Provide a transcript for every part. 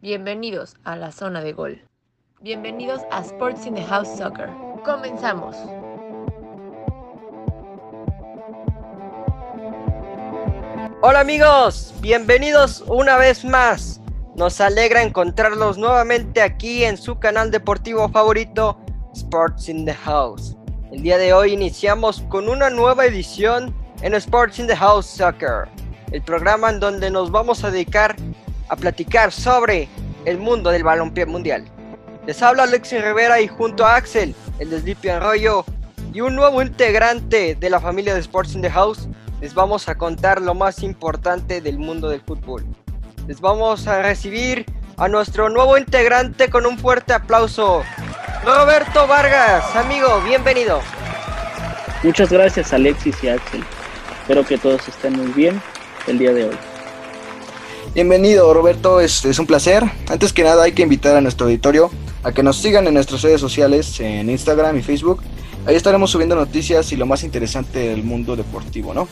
Bienvenidos a la zona de gol. Bienvenidos a Sports in the House Soccer. Comenzamos. Hola amigos, bienvenidos una vez más. Nos alegra encontrarlos nuevamente aquí en su canal deportivo favorito, Sports in the House. El día de hoy iniciamos con una nueva edición en Sports in the House Soccer, el programa en donde nos vamos a dedicar a platicar sobre el mundo del balompié mundial. Les habla Alexis Rivera y junto a Axel, el de Sleepy Arroyo, y un nuevo integrante de la familia de Sports in the House, les vamos a contar lo más importante del mundo del fútbol. Les vamos a recibir a nuestro nuevo integrante con un fuerte aplauso. Roberto Vargas, amigo, bienvenido. Muchas gracias Alexis y Axel. Espero que todos estén muy bien el día de hoy. Bienvenido Roberto, es, es, un placer. Antes que nada hay que invitar a nuestro auditorio a que nos sigan en nuestras redes sociales, en Instagram y Facebook. Ahí estaremos subiendo noticias y lo más interesante del mundo deportivo, ¿no?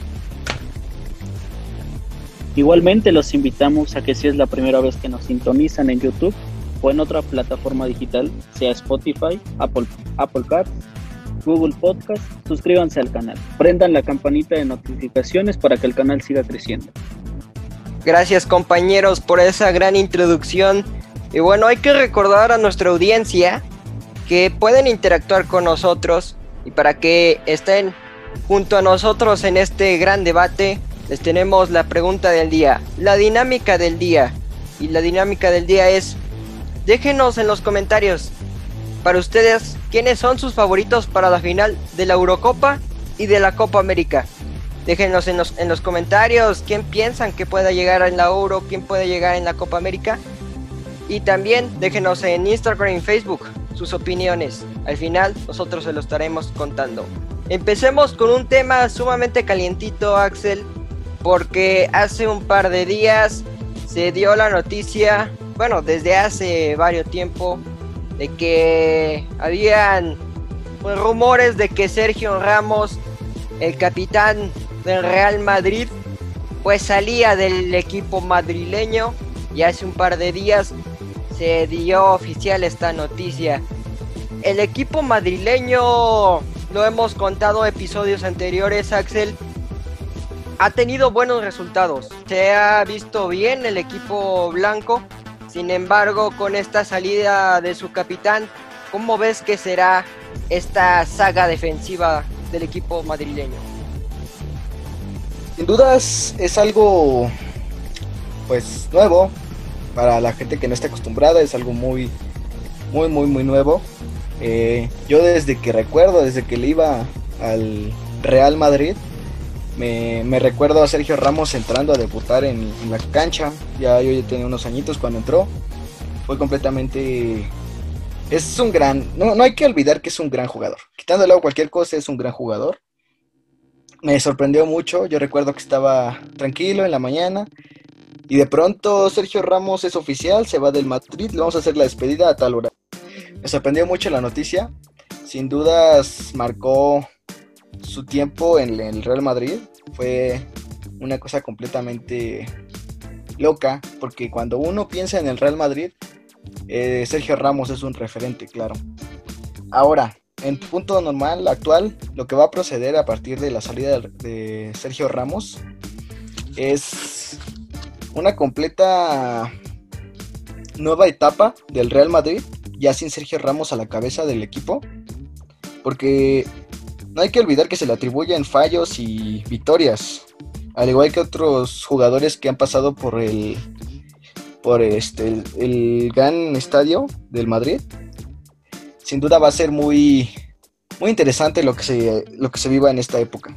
Igualmente los invitamos a que si es la primera vez que nos sintonizan en YouTube o en otra plataforma digital, sea Spotify, Apple, Apple Card, Google Podcast, suscríbanse al canal. Prendan la campanita de notificaciones para que el canal siga creciendo. Gracias compañeros por esa gran introducción. Y bueno, hay que recordar a nuestra audiencia que pueden interactuar con nosotros y para que estén junto a nosotros en este gran debate, les tenemos la pregunta del día, la dinámica del día. Y la dinámica del día es, déjenos en los comentarios para ustedes quiénes son sus favoritos para la final de la Eurocopa y de la Copa América. Déjenos en los, en los comentarios quién piensan que pueda llegar en la Euro, quién puede llegar en la Copa América. Y también déjenos en Instagram y Facebook sus opiniones. Al final nosotros se lo estaremos contando. Empecemos con un tema sumamente calientito, Axel, porque hace un par de días se dio la noticia, bueno, desde hace varios tiempo, de que habían pues, rumores de que Sergio Ramos, el capitán del Real Madrid, pues salía del equipo madrileño y hace un par de días se dio oficial esta noticia. El equipo madrileño, lo hemos contado episodios anteriores, Axel, ha tenido buenos resultados. Se ha visto bien el equipo blanco. Sin embargo, con esta salida de su capitán, ¿cómo ves que será esta saga defensiva del equipo madrileño? Sin dudas es algo pues nuevo para la gente que no está acostumbrada, es algo muy muy muy muy nuevo. Eh, yo desde que recuerdo, desde que le iba al Real Madrid, me, recuerdo a Sergio Ramos entrando a debutar en, en, la cancha. Ya yo ya tenía unos añitos cuando entró. Fue completamente. Es un gran. No, no hay que olvidar que es un gran jugador. Quitándole a cualquier cosa, es un gran jugador. Me sorprendió mucho. Yo recuerdo que estaba tranquilo en la mañana. Y de pronto Sergio Ramos es oficial, se va del Madrid. Le vamos a hacer la despedida a tal hora. Me sorprendió mucho la noticia. Sin dudas marcó su tiempo en el Real Madrid fue una cosa completamente loca, porque cuando uno piensa en el Real Madrid, eh, Sergio Ramos es un referente, claro. Ahora, en punto normal, actual, lo que va a proceder a partir de la salida de Sergio Ramos es una completa nueva etapa del Real Madrid, ya sin Sergio Ramos a la cabeza del equipo, porque no hay que olvidar que se le atribuyen fallos y victorias, al igual que otros jugadores que han pasado por el por este el, el, gran estadio del Madrid. Sin duda va a ser muy muy interesante lo que se lo que se viva en esta época.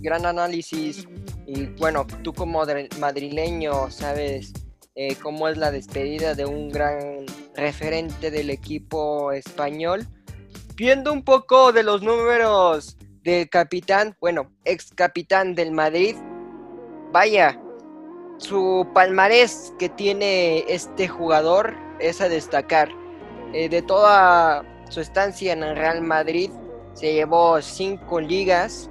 Gran análisis y bueno, tú como madrileño sabes eh, cómo es la despedida de un gran referente del equipo español viendo un poco de los números del capitán, bueno, ex capitán del Madrid, vaya, su palmarés que tiene este jugador es a destacar. Eh, de toda su estancia en el Real Madrid, se llevó cinco ligas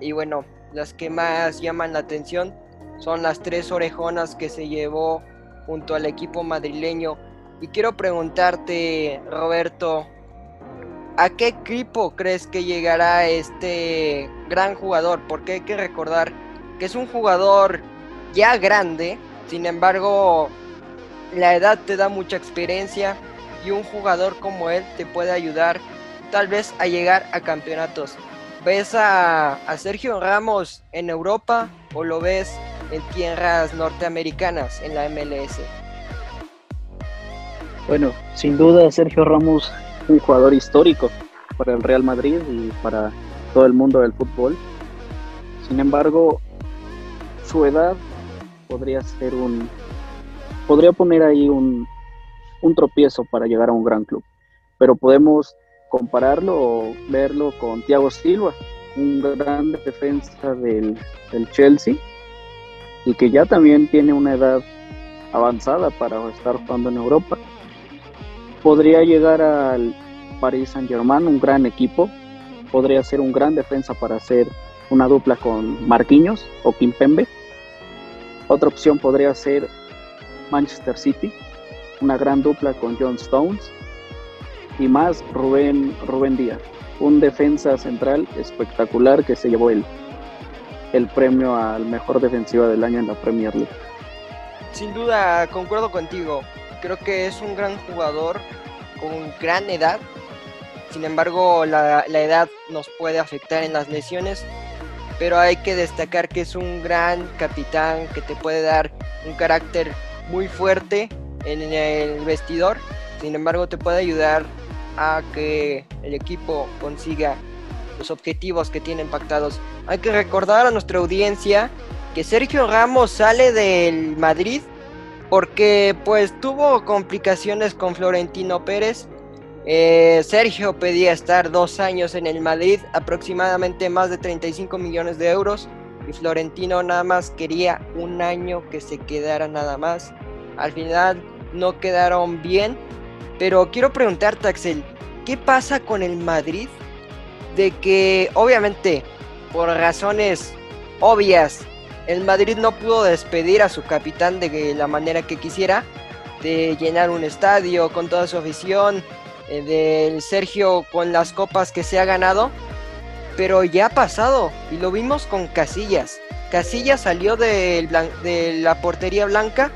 y bueno, las que más llaman la atención son las tres orejonas que se llevó junto al equipo madrileño. Y quiero preguntarte, Roberto, ¿a qué equipo crees que llegará este gran jugador? Porque hay que recordar que es un jugador ya grande, sin embargo, la edad te da mucha experiencia y un jugador como él te puede ayudar tal vez a llegar a campeonatos. ¿Ves a, Sergio Ramos en Europa o lo ves en tierras norteamericanas, en la MLS? Bueno, sin duda Sergio Ramos, un jugador histórico para el Real Madrid y para todo el mundo del fútbol. Sin embargo, su edad podría ser un podría poner ahí un, un tropiezo para llegar a un gran club. Pero podemos compararlo o verlo con Thiago Silva, un gran defensa del, Chelsea y que ya también tiene una edad avanzada para estar jugando en Europa. Podría llegar al Paris Saint Germain, un gran equipo. Podría ser un gran defensa para hacer una dupla con Marquinhos o Kimpembe. Otra opción podría ser Manchester City, una gran dupla con John Stones y más Rubén, Rubén Díaz, un defensa central espectacular que se llevó el, el premio al mejor defensiva del año en la Premier League. Sin duda, concuerdo contigo. Creo que es un gran jugador con gran edad. Sin embargo, la, la edad nos puede afectar en las lesiones. Pero hay que destacar que es un gran capitán que te puede dar un carácter muy fuerte en el vestidor. Sin embargo, te puede ayudar a que el equipo consiga los objetivos que tienen pactados. Hay que recordar a nuestra audiencia que Sergio Ramos sale del Madrid porque pues tuvo complicaciones con Florentino Pérez. Eh, Sergio pedía estar dos años en el Madrid, aproximadamente más de 35 millones de euros. Y Florentino nada más quería un año que se quedara nada más. Al final no quedaron bien pero quiero preguntarte, Axel, ¿qué pasa con el Madrid? De que, obviamente, por razones obvias, el Madrid no pudo despedir a su capitán de la manera que quisiera, de llenar un estadio con toda su afición, eh, del Sergio con las copas que se ha ganado, pero ya ha pasado y lo vimos con Casillas. Casillas salió de la portería blanca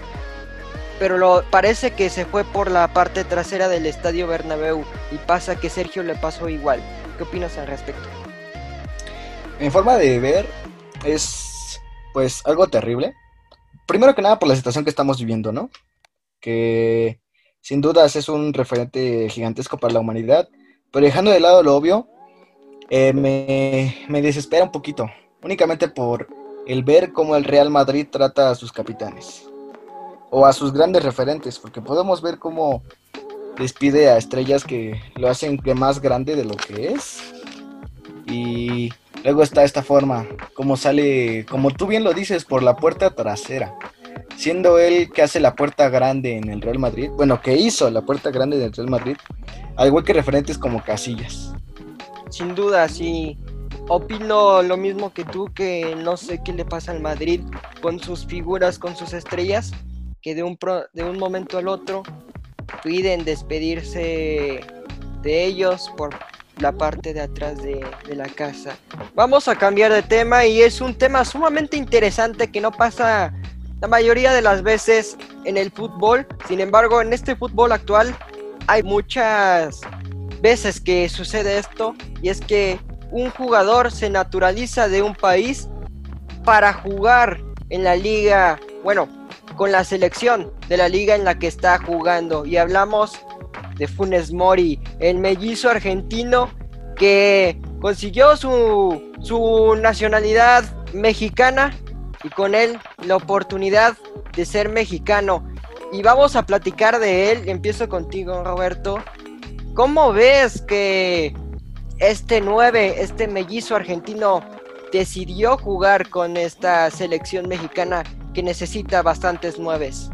pero lo, parece que se fue por la parte trasera del estadio Bernabéu y pasa que Sergio le pasó igual. ¿Qué opinas al respecto? En forma de ver, es pues algo terrible. Primero que nada por la situación que estamos viviendo, ¿no? Que sin dudas es un referente gigantesco para la humanidad, pero dejando de lado lo obvio, eh, me, me desespera un poquito, únicamente por el ver cómo el Real Madrid trata a sus capitanes o a sus grandes referentes, porque podemos ver cómo despide a estrellas que lo hacen más grande de lo que es. Y luego está esta forma, como sale, como tú bien lo dices, por la puerta trasera. Siendo él que hace la puerta grande en el Real Madrid, bueno, que hizo la puerta grande del Real Madrid, al igual que referentes como Casillas. Sin duda, sí. Opino lo mismo que tú, que no sé qué le pasa al Madrid con sus figuras, con sus estrellas, que de un, de un momento al otro piden despedirse de ellos por la parte de atrás de, de, la casa. Vamos a cambiar de tema y es un tema sumamente interesante que no pasa la mayoría de las veces en el fútbol. Sin embargo, en este fútbol actual hay muchas veces que sucede esto y es que un jugador se naturaliza de un país para jugar en la liga, bueno, con la selección de la liga en la que está jugando. Y hablamos de Funes Mori, el mellizo argentino que consiguió su, su nacionalidad mexicana y con él la oportunidad de ser mexicano. Y vamos a platicar de él. Empiezo contigo, Roberto. ¿Cómo ves que este 9, este mellizo argentino, decidió jugar con esta selección mexicana necesita bastantes nueves.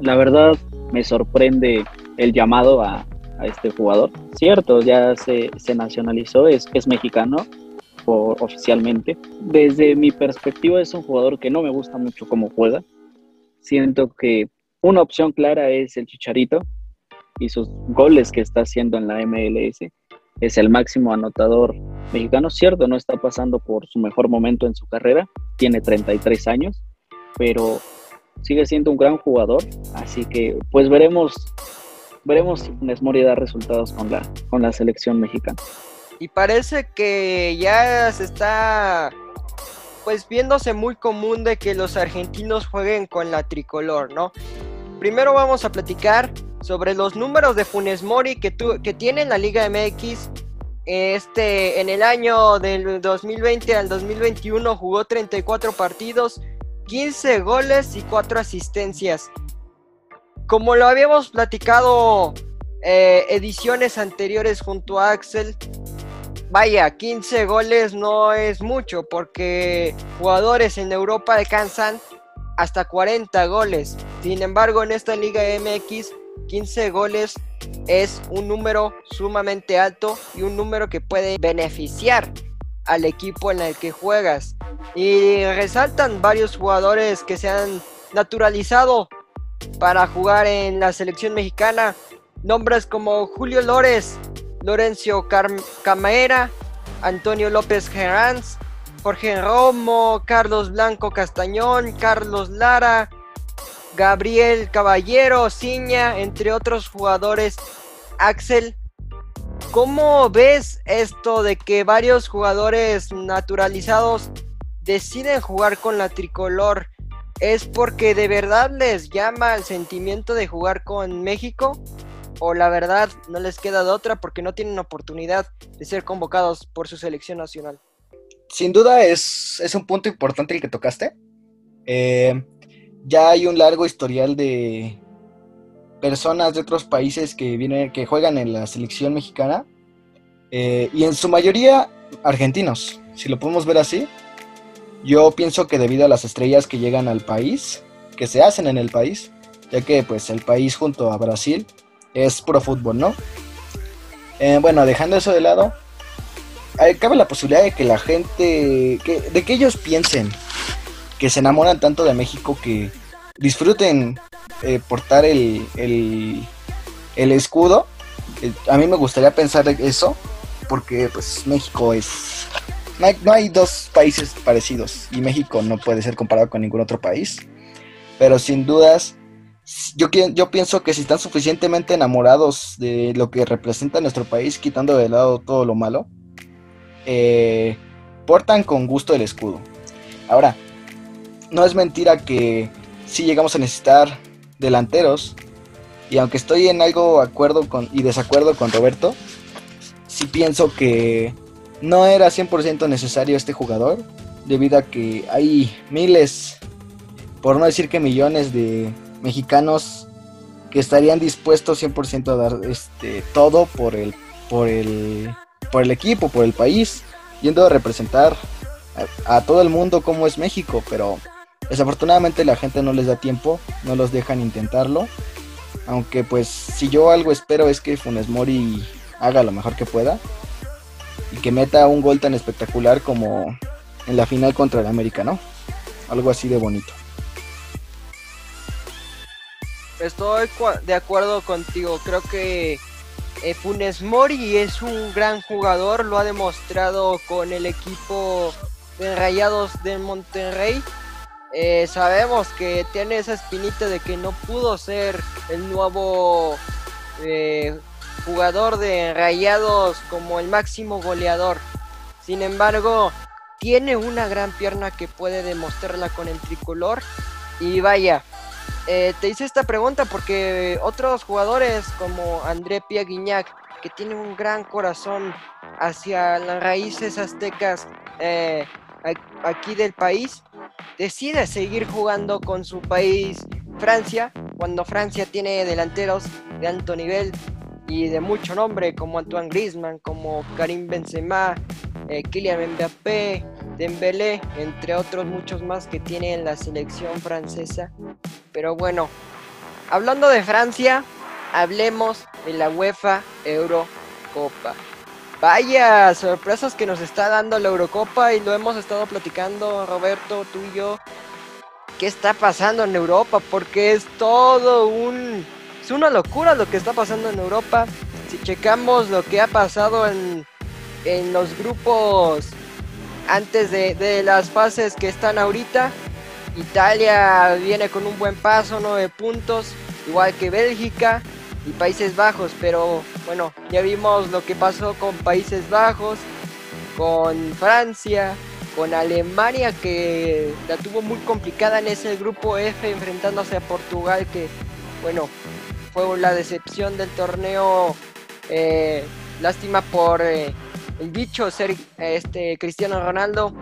La verdad me sorprende el llamado a, este jugador. Cierto, ya se, nacionalizó, es, es mexicano por, oficialmente. Desde mi perspectiva es un jugador que no me gusta mucho cómo juega. Siento que una opción clara es el Chicharito y sus goles que está haciendo en la MLS. Es el máximo anotador mexicano, cierto, no está pasando por su mejor momento en su carrera, tiene 33 años, pero sigue siendo un gran jugador, así que pues veremos veremos si Funes Mori da resultados con la con la selección mexicana. Y parece que ya se está pues viéndose muy común de que los argentinos jueguen con la tricolor, ¿no? Primero vamos a platicar sobre los números de Funes Mori que, que tiene la Liga MX. Este, en el año del 2020 al 2021 jugó 34 partidos, 15 goles y 4 asistencias. Como lo habíamos platicado eh, ediciones anteriores junto a Axel, vaya, 15 goles no es mucho porque jugadores en Europa alcanzan hasta 40 goles. Sin embargo, en esta Liga MX, 15 goles es un número sumamente alto y un número que puede beneficiar al equipo en el que juegas. Y resaltan varios jugadores que se han naturalizado para jugar en la selección mexicana. Nombres como Julio Lores, Lorenzo Camera, Antonio López Geranz, Jorge Romo, Carlos Blanco Castañón, Carlos Lara, Gabriel Caballero, Ciña, entre otros jugadores. Axel, ¿cómo ves esto de que varios jugadores naturalizados deciden jugar con la tricolor? ¿Es porque de verdad les llama el sentimiento de jugar con México? o la verdad no les queda de otra porque no tienen oportunidad de ser convocados por su selección nacional. Sin duda es, es un punto importante el que tocaste. Eh, ya hay un largo historial de personas de otros países que vienen, que juegan en la selección mexicana eh, y en su mayoría argentinos, si lo podemos ver así. Yo pienso que debido a las estrellas que llegan al país, que se hacen en el país, ya que pues el país junto a Brasil es pro fútbol, ¿no? Eh, bueno, dejando eso de lado, cabe la posibilidad de que la gente, de que ellos piensen que se enamoran tanto de México que disfruten eh, portar el, el, escudo. Eh, a mí me gustaría pensar eso, porque pues México es... No hay, no hay dos países parecidos y México no puede ser comparado con ningún otro país, pero sin dudas yo, yo pienso que si están suficientemente enamorados de lo que representa nuestro país, quitando de lado todo lo malo, eh, portan con gusto el escudo. Ahora, no es mentira que si llegamos a necesitar delanteros, y aunque estoy en algo acuerdo con, y desacuerdo con Roberto, sí pienso que no era 100% necesario este jugador, debido a que hay miles, por no decir que millones de mexicanos que estarían dispuestos 100% a dar este todo por el por el por el equipo, por el país, yendo a representar a, todo el mundo como es México, pero desafortunadamente la gente no les da tiempo, no los dejan intentarlo. Aunque pues si yo algo espero es que Funes Mori haga lo mejor que pueda y que meta un gol tan espectacular como en la final contra el América, ¿no? Algo así de bonito. Estoy de acuerdo contigo. Creo que eh, Funes Mori es un gran jugador. Lo ha demostrado con el equipo de Rayados de Monterrey. Eh, sabemos que tiene esa espinita de que no pudo ser el nuevo eh, jugador de Rayados como el máximo goleador. Sin embargo, tiene una gran pierna que puede demostrarla con el tricolor. Y vaya, eh, te hice esta pregunta porque otros jugadores como André Pia Guignac, que tiene un gran corazón hacia las raíces aztecas eh, aquí del país, decide seguir jugando con su país Francia, cuando Francia tiene delanteros de alto nivel y de mucho nombre como Antoine Griezmann, como Karim Benzema, eh, Kylian Mbappé, Dembélé, entre otros muchos más que tiene en la selección francesa. Pero bueno, hablando de Francia, hablemos de la UEFA Eurocopa. Vaya sorpresas que nos está dando la Eurocopa y lo hemos estado platicando Roberto, tú y yo. qué está pasando en Europa, porque es todo un... Es una locura lo que está pasando en Europa. Si checamos lo que ha pasado en, en los grupos antes de, de las fases que están ahorita, Italia viene con un buen paso, 9 puntos, igual que Bélgica y Países Bajos, pero bueno, ya vimos lo que pasó con Países Bajos, con Francia, con Alemania que la tuvo muy complicada en ese grupo F enfrentándose a Portugal que bueno fue la decepción del torneo eh, lástima por eh, el bicho ser este Cristiano Ronaldo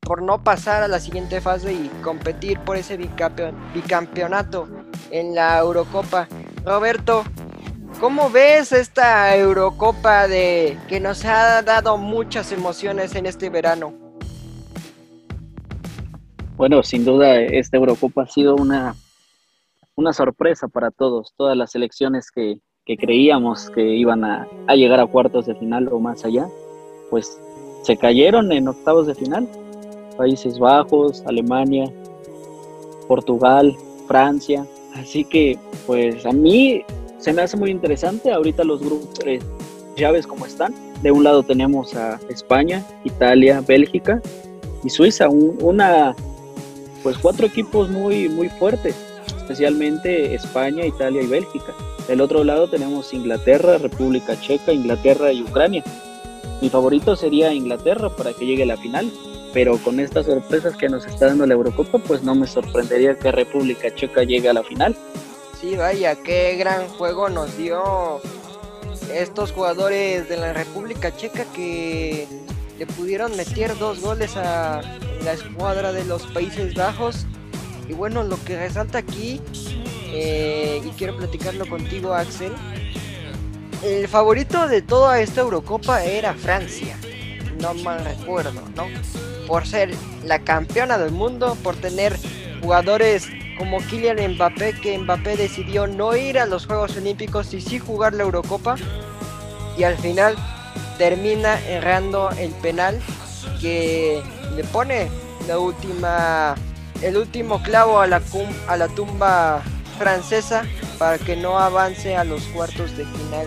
por no pasar a la siguiente fase y competir por ese bicampeonato en la Eurocopa. Roberto, ¿cómo ves esta Eurocopa de que nos ha dado muchas emociones en este verano? Bueno, sin duda esta Eurocopa ha sido una, una sorpresa para todos, todas las selecciones que, creíamos que iban a, a llegar a cuartos de final o más allá, pues se cayeron en octavos de final Países Bajos, Alemania, Portugal, Francia. Así que, pues a mí se me hace muy interesante. Ahorita los grupos, ya ves cómo están. De un lado tenemos a España, Italia, Bélgica y Suiza. una, pues cuatro equipos muy, muy fuertes, especialmente España, Italia y Bélgica. Del otro lado tenemos Inglaterra, República Checa, Inglaterra y Ucrania. Mi favorito sería Inglaterra para que llegue a la final, pero con estas sorpresas que nos está dando la Eurocopa, pues no me sorprendería que República Checa llegue a la final. Sí, vaya, qué gran juego nos dio estos jugadores de la República Checa que le pudieron meter dos goles a la escuadra de los Países Bajos. Y bueno, lo que resalta aquí, eh, y quiero platicarlo contigo Axel, el favorito de toda esta Eurocopa era Francia, no mal recuerdo, ¿no? por ser la campeona del mundo, por tener jugadores como Kylian Mbappé, que Mbappé decidió no ir a los Juegos Olímpicos y sí jugar la Eurocopa. Y al final termina errando el penal que le pone la última, el último clavo a la, a la tumba francesa para que no avance a los cuartos de final.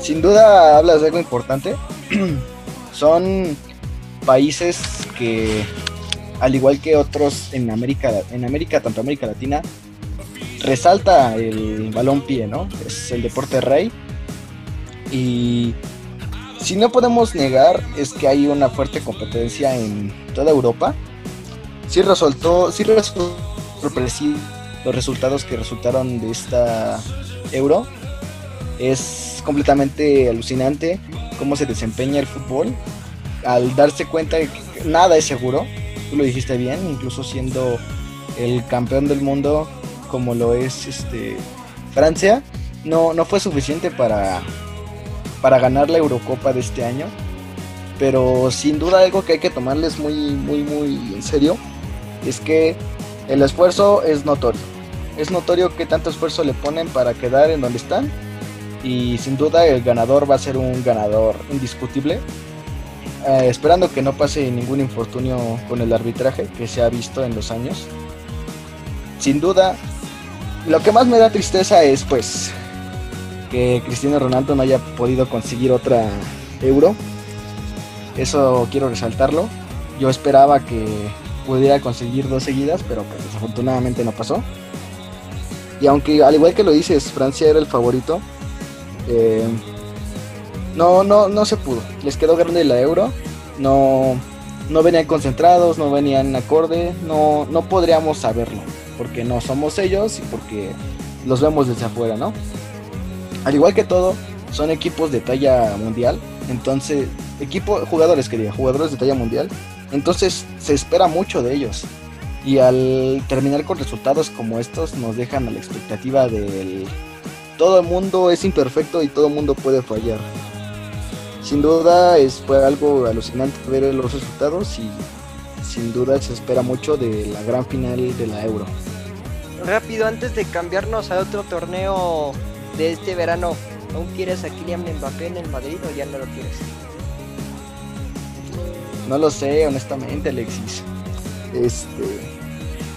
Sin duda hablas de algo importante. Son países que, al igual que otros en América, en América, tanto América Latina, resalta el balón pie, ¿no? Es el deporte rey. Y si no podemos negar es que hay una fuerte competencia en toda Europa. Sí resultó, sí resultó los resultados que resultaron de esta euro. Es completamente alucinante cómo se desempeña el fútbol al darse cuenta de que nada es seguro, tú lo dijiste bien, incluso siendo el campeón del mundo como lo es este Francia, no, no fue suficiente para, para ganar la Eurocopa de este año. Pero sin duda algo que hay que tomarles muy, muy, muy en serio es que el esfuerzo es notorio. Es notorio que tanto esfuerzo le ponen para quedar en donde están. Y sin duda el ganador va a ser un ganador indiscutible eh, esperando que no pase ningún infortunio con el arbitraje que se ha visto en los años. Sin duda, lo que más me da tristeza es pues que Cristiano Ronaldo no haya podido conseguir otra euro. Eso quiero resaltarlo. Yo esperaba que pudiera conseguir dos seguidas, pero pues, desafortunadamente no pasó. Y aunque al igual que lo dices, Francia era el favorito, eh, no, no, no se pudo. Les quedó grande la euro. No, no venían concentrados, no venían acorde. No, no podríamos saberlo. Porque no somos ellos y porque los vemos desde afuera, ¿no? Al igual que todo, son equipos de talla mundial. Entonces, equipo, jugadores quería, jugadores de talla mundial. Entonces se espera mucho de ellos. Y al terminar con resultados como estos nos dejan a la expectativa del todo el mundo es imperfecto y todo el mundo puede fallar sin duda es, fue algo alucinante ver los resultados y sin duda se espera mucho de la gran final de la Euro. Rápido, antes de cambiarnos a otro torneo de este verano, ¿aún quieres a Kylian Mbappé en el Madrid o ya no lo quieres? No lo sé, honestamente, Alexis. Este,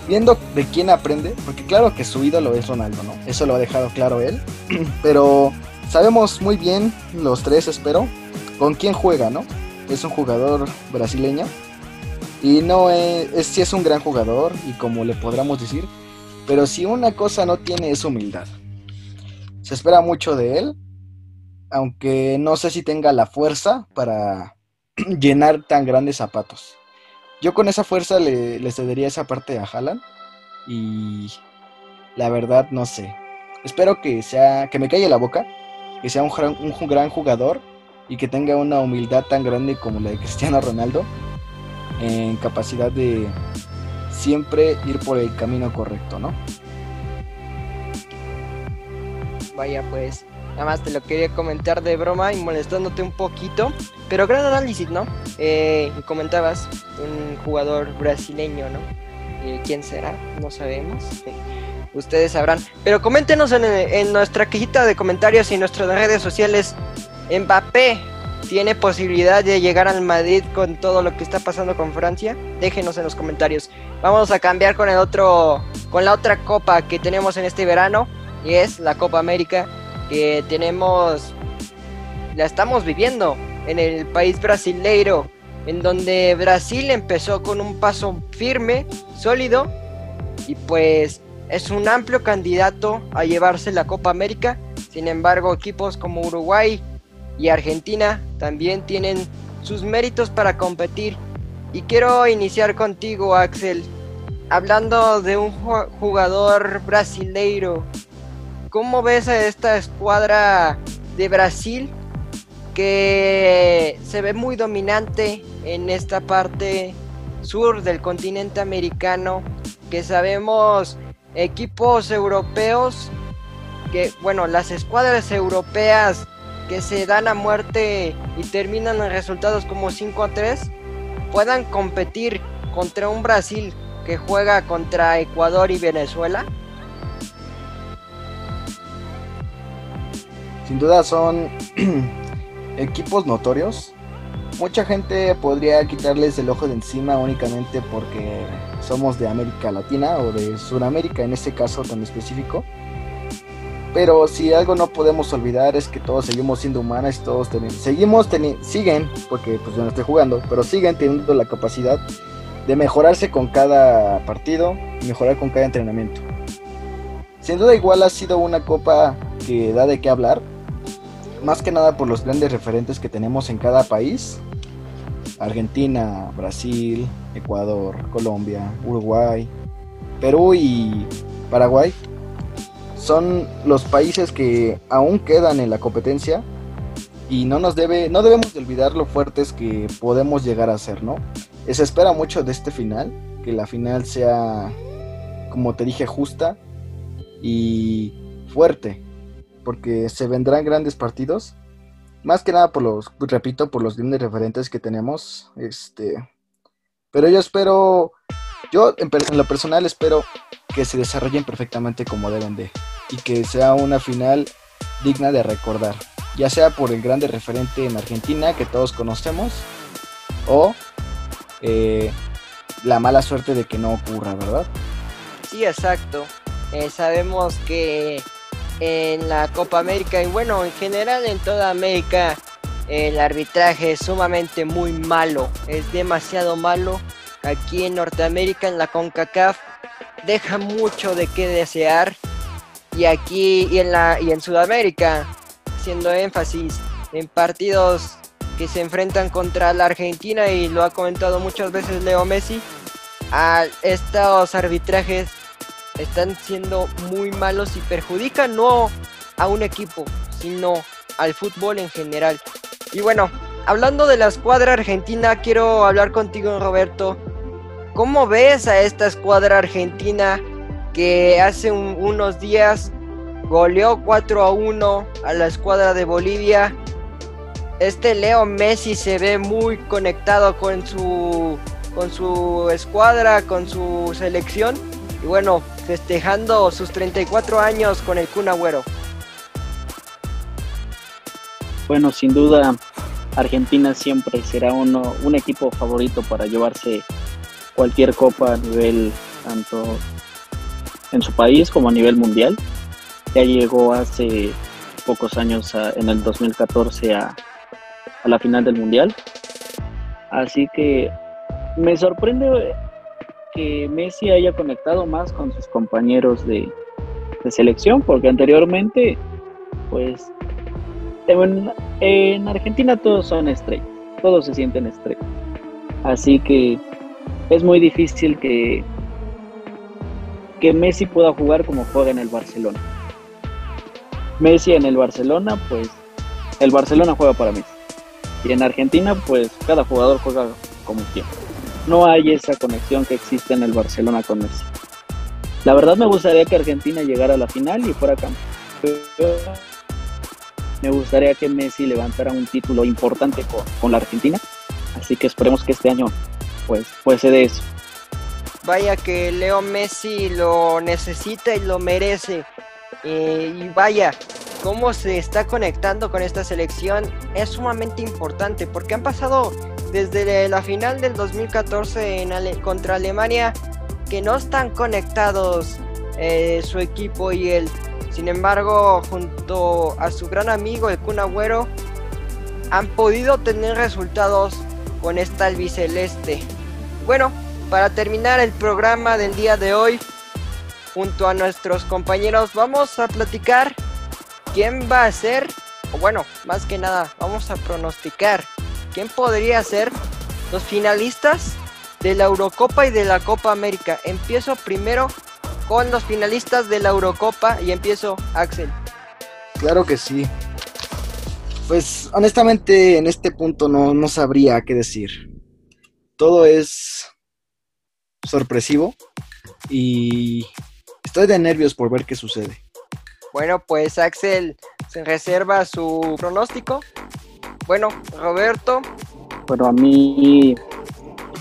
viendo de quién aprende, porque claro que su ídolo es Ronaldo, ¿no? Eso lo ha dejado claro él, pero sabemos muy bien, los tres espero, con quién juega, ¿no? Es un jugador brasileño y no es, es, sí es un gran jugador y como le podríamos decir, pero si una cosa no tiene es humildad. Se espera mucho de él, aunque no sé si tenga la fuerza para llenar tan grandes zapatos. Yo con esa fuerza le, cedería esa parte a Haaland y la verdad no sé. Espero que sea que me calle la boca, que sea un gran jugador y que tenga una humildad tan grande como la de Cristiano Ronaldo en capacidad de siempre ir por el camino correcto, ¿no? Vaya pues, nada más te lo quería comentar de broma y molestándote un poquito, pero gran análisis, ¿no? Eh, comentabas un jugador brasileño, ¿no? Eh, ¿Quién será? No sabemos. Ustedes sabrán. Pero coméntenos en, en nuestra cajita de comentarios y en nuestras redes sociales. Mbappé tiene posibilidad de llegar al Madrid con todo lo que está pasando con Francia? Déjenos en los comentarios. Vamos a cambiar con el otro con la otra copa que tenemos en este verano y es la Copa América que tenemos la estamos viviendo en el país brasileiro en donde Brasil empezó con un paso firme, sólido y pues es un amplio candidato a llevarse la Copa América. Sin embargo, equipos como Uruguay, y Argentina también tienen sus méritos para competir. Y quiero iniciar contigo, Axel, hablando de un jugador brasileiro. ¿Cómo ves a esta escuadra de Brasil que se ve muy dominante en esta parte sur del continente americano? Que sabemos equipos europeos, que bueno, las escuadras europeas que se dan a muerte y terminan en resultados como 5 a 3 puedan competir contra un Brasil que juega contra Ecuador y Venezuela? Sin duda son equipos notorios. Mucha gente podría quitarles el ojo de encima únicamente porque somos de América Latina o de Sudamérica en este caso tan específico. Pero si algo no podemos olvidar es que todos seguimos siendo humanos y todos tenemos, seguimos teniendo, siguen, porque pues yo no estoy jugando, pero siguen teniendo la capacidad de mejorarse con cada partido mejorar con cada entrenamiento. Sin duda igual ha sido una copa que da de qué hablar, más que nada por los grandes referentes que tenemos en cada país. Argentina, Brasil, Ecuador, Colombia, Uruguay, Perú y Paraguay son los países que aún quedan en la competencia y no nos debe no debemos de olvidar lo fuertes que podemos llegar a ser, ¿no? Se espera mucho de este final, que la final sea como te dije justa y fuerte, porque se vendrán grandes partidos, más que nada por los repito, por los grandes referentes que tenemos, este pero yo espero yo en, en lo personal espero que se desarrollen perfectamente como deben de y que sea una final digna de recordar, ya sea por el grande referente en Argentina que todos conocemos o eh, la mala suerte de que no ocurra, ¿verdad? Sí, exacto. Eh, sabemos que en la Copa América y bueno, en general en toda América el arbitraje es sumamente muy malo, es demasiado malo. Aquí en Norteamérica, en la CONCACAF, deja mucho de qué desear y aquí y en la y en Sudamérica haciendo énfasis en partidos que se enfrentan contra la Argentina y lo ha comentado muchas veces Leo Messi a estos arbitrajes están siendo muy malos y perjudican no a un equipo sino al fútbol en general. Y bueno hablando de la escuadra argentina quiero hablar contigo Roberto. Cómo ves a esta escuadra argentina que hace unos días goleó 4 a 1 a la escuadra de Bolivia. Este Leo Messi se ve muy conectado con su con su escuadra, con su selección y bueno, festejando sus 34 años con el Kun Agüero. Bueno, sin duda Argentina siempre será uno, un equipo favorito para llevarse cualquier copa a nivel tanto en su país como a nivel mundial. Ya llegó hace pocos años, en el 2014, a, a la final del mundial. Así que me sorprende que Messi haya conectado más con sus compañeros de, de selección, porque anteriormente, pues, en, en, Argentina todos son estrellas, todos se sienten estrellas. Así que es muy difícil que, que Messi pueda jugar como juega en el Barcelona. Messi en el Barcelona, pues el Barcelona juega para Messi. Y en Argentina, pues cada jugador juega como quiera. No hay esa conexión que existe en el Barcelona con Messi. La verdad me gustaría que Argentina llegara a la final y fuera campeón. Me gustaría que Messi levantara un título importante con, con la Argentina. Así que esperemos que este año pues, pues se dé eso. Vaya que Leo Messi lo necesita y lo merece. Eh, y vaya, cómo se está conectando con esta selección es sumamente importante porque han pasado desde la final del 2014 en contra Alemania que no están conectados eh, su equipo y él. Sin embargo, junto a su gran amigo el Kun Agüero, han podido tener resultados con esta albiceleste. Bueno, para terminar el programa del día de hoy, junto a nuestros compañeros, vamos a platicar quién va a ser, o bueno, más que nada, vamos a pronosticar quién podría ser los finalistas de la Eurocopa y de la Copa América. Empiezo primero con los finalistas de la Eurocopa y empiezo Axel. Claro que sí. Pues honestamente en este punto no, no sabría qué decir. Todo es sorpresivo y estoy de nervios por ver qué sucede. Bueno, pues Axel se reserva su pronóstico. Bueno, Roberto. Bueno, a mí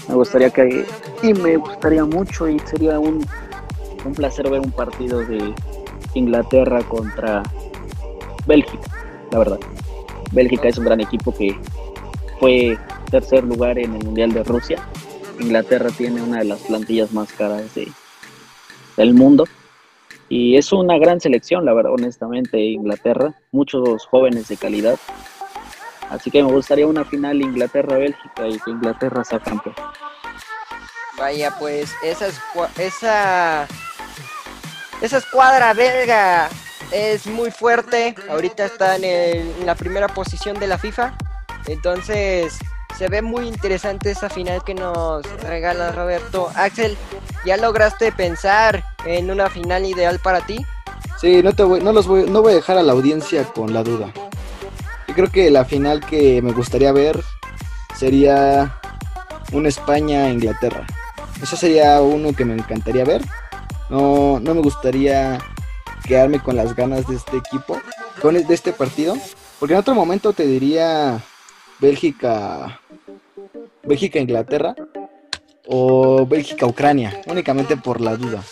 me gustaría que y me gustaría mucho y sería un, un placer ver un partido de Inglaterra contra Bélgica, la verdad. Bélgica es un gran equipo que fue tercer lugar en el Mundial de Rusia. Inglaterra tiene una de las plantillas más caras de, del mundo y es una gran selección, la verdad, honestamente, Inglaterra. Muchos jóvenes de calidad. Así que me gustaría una final Inglaterra-Bélgica y que Inglaterra sea campeón. Vaya, pues esa, esa, esa escuadra belga es muy fuerte. Ahorita está en la primera posición de la FIFA. Entonces, se ve muy interesante esa final que nos regala Roberto. Axel, ¿ya lograste pensar en una final ideal para ti? Sí, no, te voy, no, los voy, no voy a dejar a la audiencia con la duda. Yo creo que la final que me gustaría ver sería una España-Inglaterra. Eso sería uno que me encantaría ver. No, no me gustaría quedarme con las ganas de este equipo, con de este partido. Porque en otro momento te diría Bélgica, Bélgica, Inglaterra o Bélgica, Ucrania, únicamente por la duda.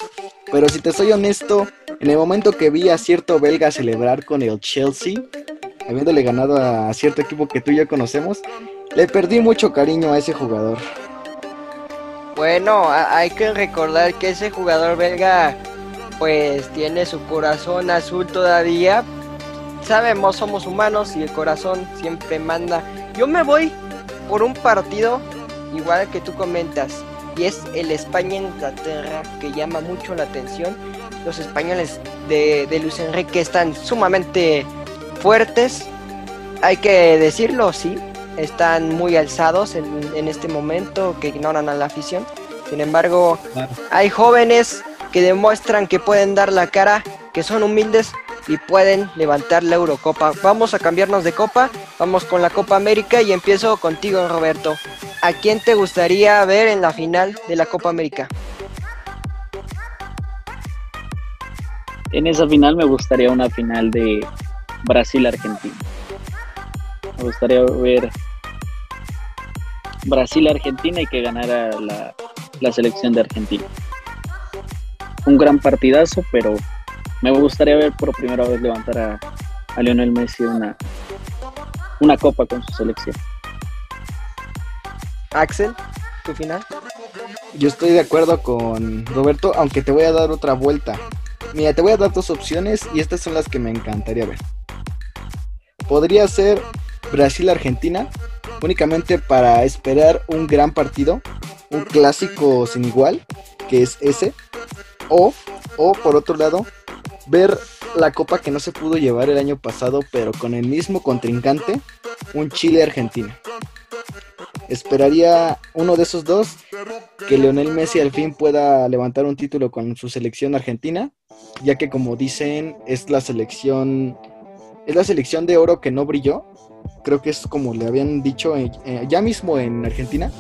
Pero si te soy honesto, en el momento que vi a cierto belga celebrar con el Chelsea, habiéndole ganado a cierto equipo que tú y yo conocemos, le perdí mucho cariño a ese jugador. Bueno, hay que recordar que ese jugador belga pues tiene su corazón azul todavía. Sabemos, somos humanos y el corazón siempre manda. Yo me voy por un partido igual que tú comentas y es el España-Inglaterra que llama mucho la atención. Los españoles de, de Luis Enrique están sumamente fuertes, hay que decirlo, sí, están muy alzados en, en este momento que ignoran a la afición. Sin embargo, hay jóvenes que demuestran que pueden dar la cara, que son humildes y pueden levantar la Eurocopa. Vamos a cambiarnos de copa, vamos con la Copa América y empiezo contigo Roberto. ¿A quién te gustaría ver en la final de la Copa América? En esa final me gustaría una final de Brasil-Argentina. Me gustaría ver Brasil-Argentina y que ganara la, la selección de Argentina. Un gran partidazo, pero me gustaría ver por primera vez levantar a, a Lionel Messi una, una copa con su selección. Axel, tu final. yo estoy de acuerdo con Roberto, aunque te voy a dar otra vuelta. Mira, te voy a dar dos opciones y estas son las que me encantaría ver. Podría ser Brasil-Argentina, únicamente para esperar un gran partido, un clásico sin igual, que es ese. O, o por otro lado, ver la copa que no se pudo llevar el año pasado, pero con el mismo contrincante, un Chile-Argentina. Esperaría uno de esos dos, que Leonel Messi al fin pueda levantar un título con su selección argentina, ya que como dicen es la selección es la selección de oro que no brilló. Creo que es como le habían dicho eh, ya mismo en Argentina.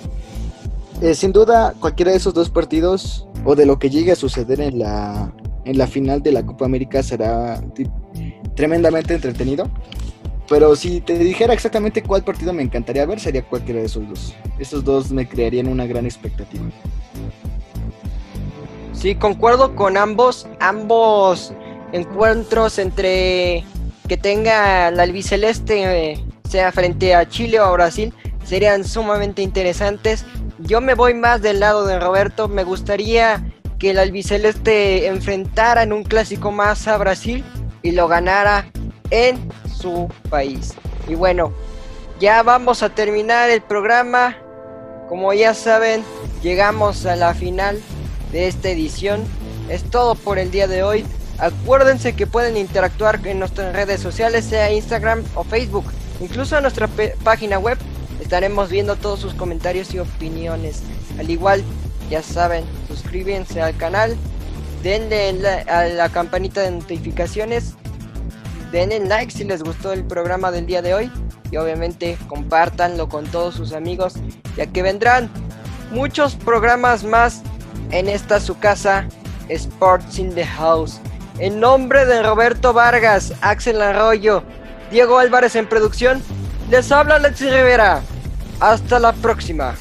Eh, sin duda, cualquiera de esos dos partidos o de lo que llegue a suceder en la, en la final de la Copa América será tremendamente entretenido. Pero si te dijera exactamente cuál partido me encantaría ver, sería cualquiera de esos dos. Esos dos me crearían una gran expectativa. Sí, concuerdo con ambos, ambos encuentros entre que tenga la albiceleste, eh, sea frente a Chile o a Brasil, serían sumamente interesantes. Yo me voy más del lado de Roberto, me gustaría que el albiceleste enfrentara en un clásico más a Brasil y lo ganara en su país. Y bueno, ya vamos a terminar el programa. Como ya saben, llegamos a la final de esta edición. Es todo por el día de hoy. Acuérdense que pueden interactuar en nuestras redes sociales, sea Instagram o Facebook. Incluso en nuestra página web estaremos viendo todos sus comentarios y opiniones. Al igual, ya saben, suscríbanse al canal, denle a la campanita de notificaciones denle like si les gustó el programa del día de hoy y obviamente compártanlo con todos sus amigos ya que vendrán muchos programas más en esta su casa Sports in the House. En nombre de Roberto Vargas, Axel Arroyo, Diego Álvarez en producción, les habla Alexis Rivera. Hasta la próxima.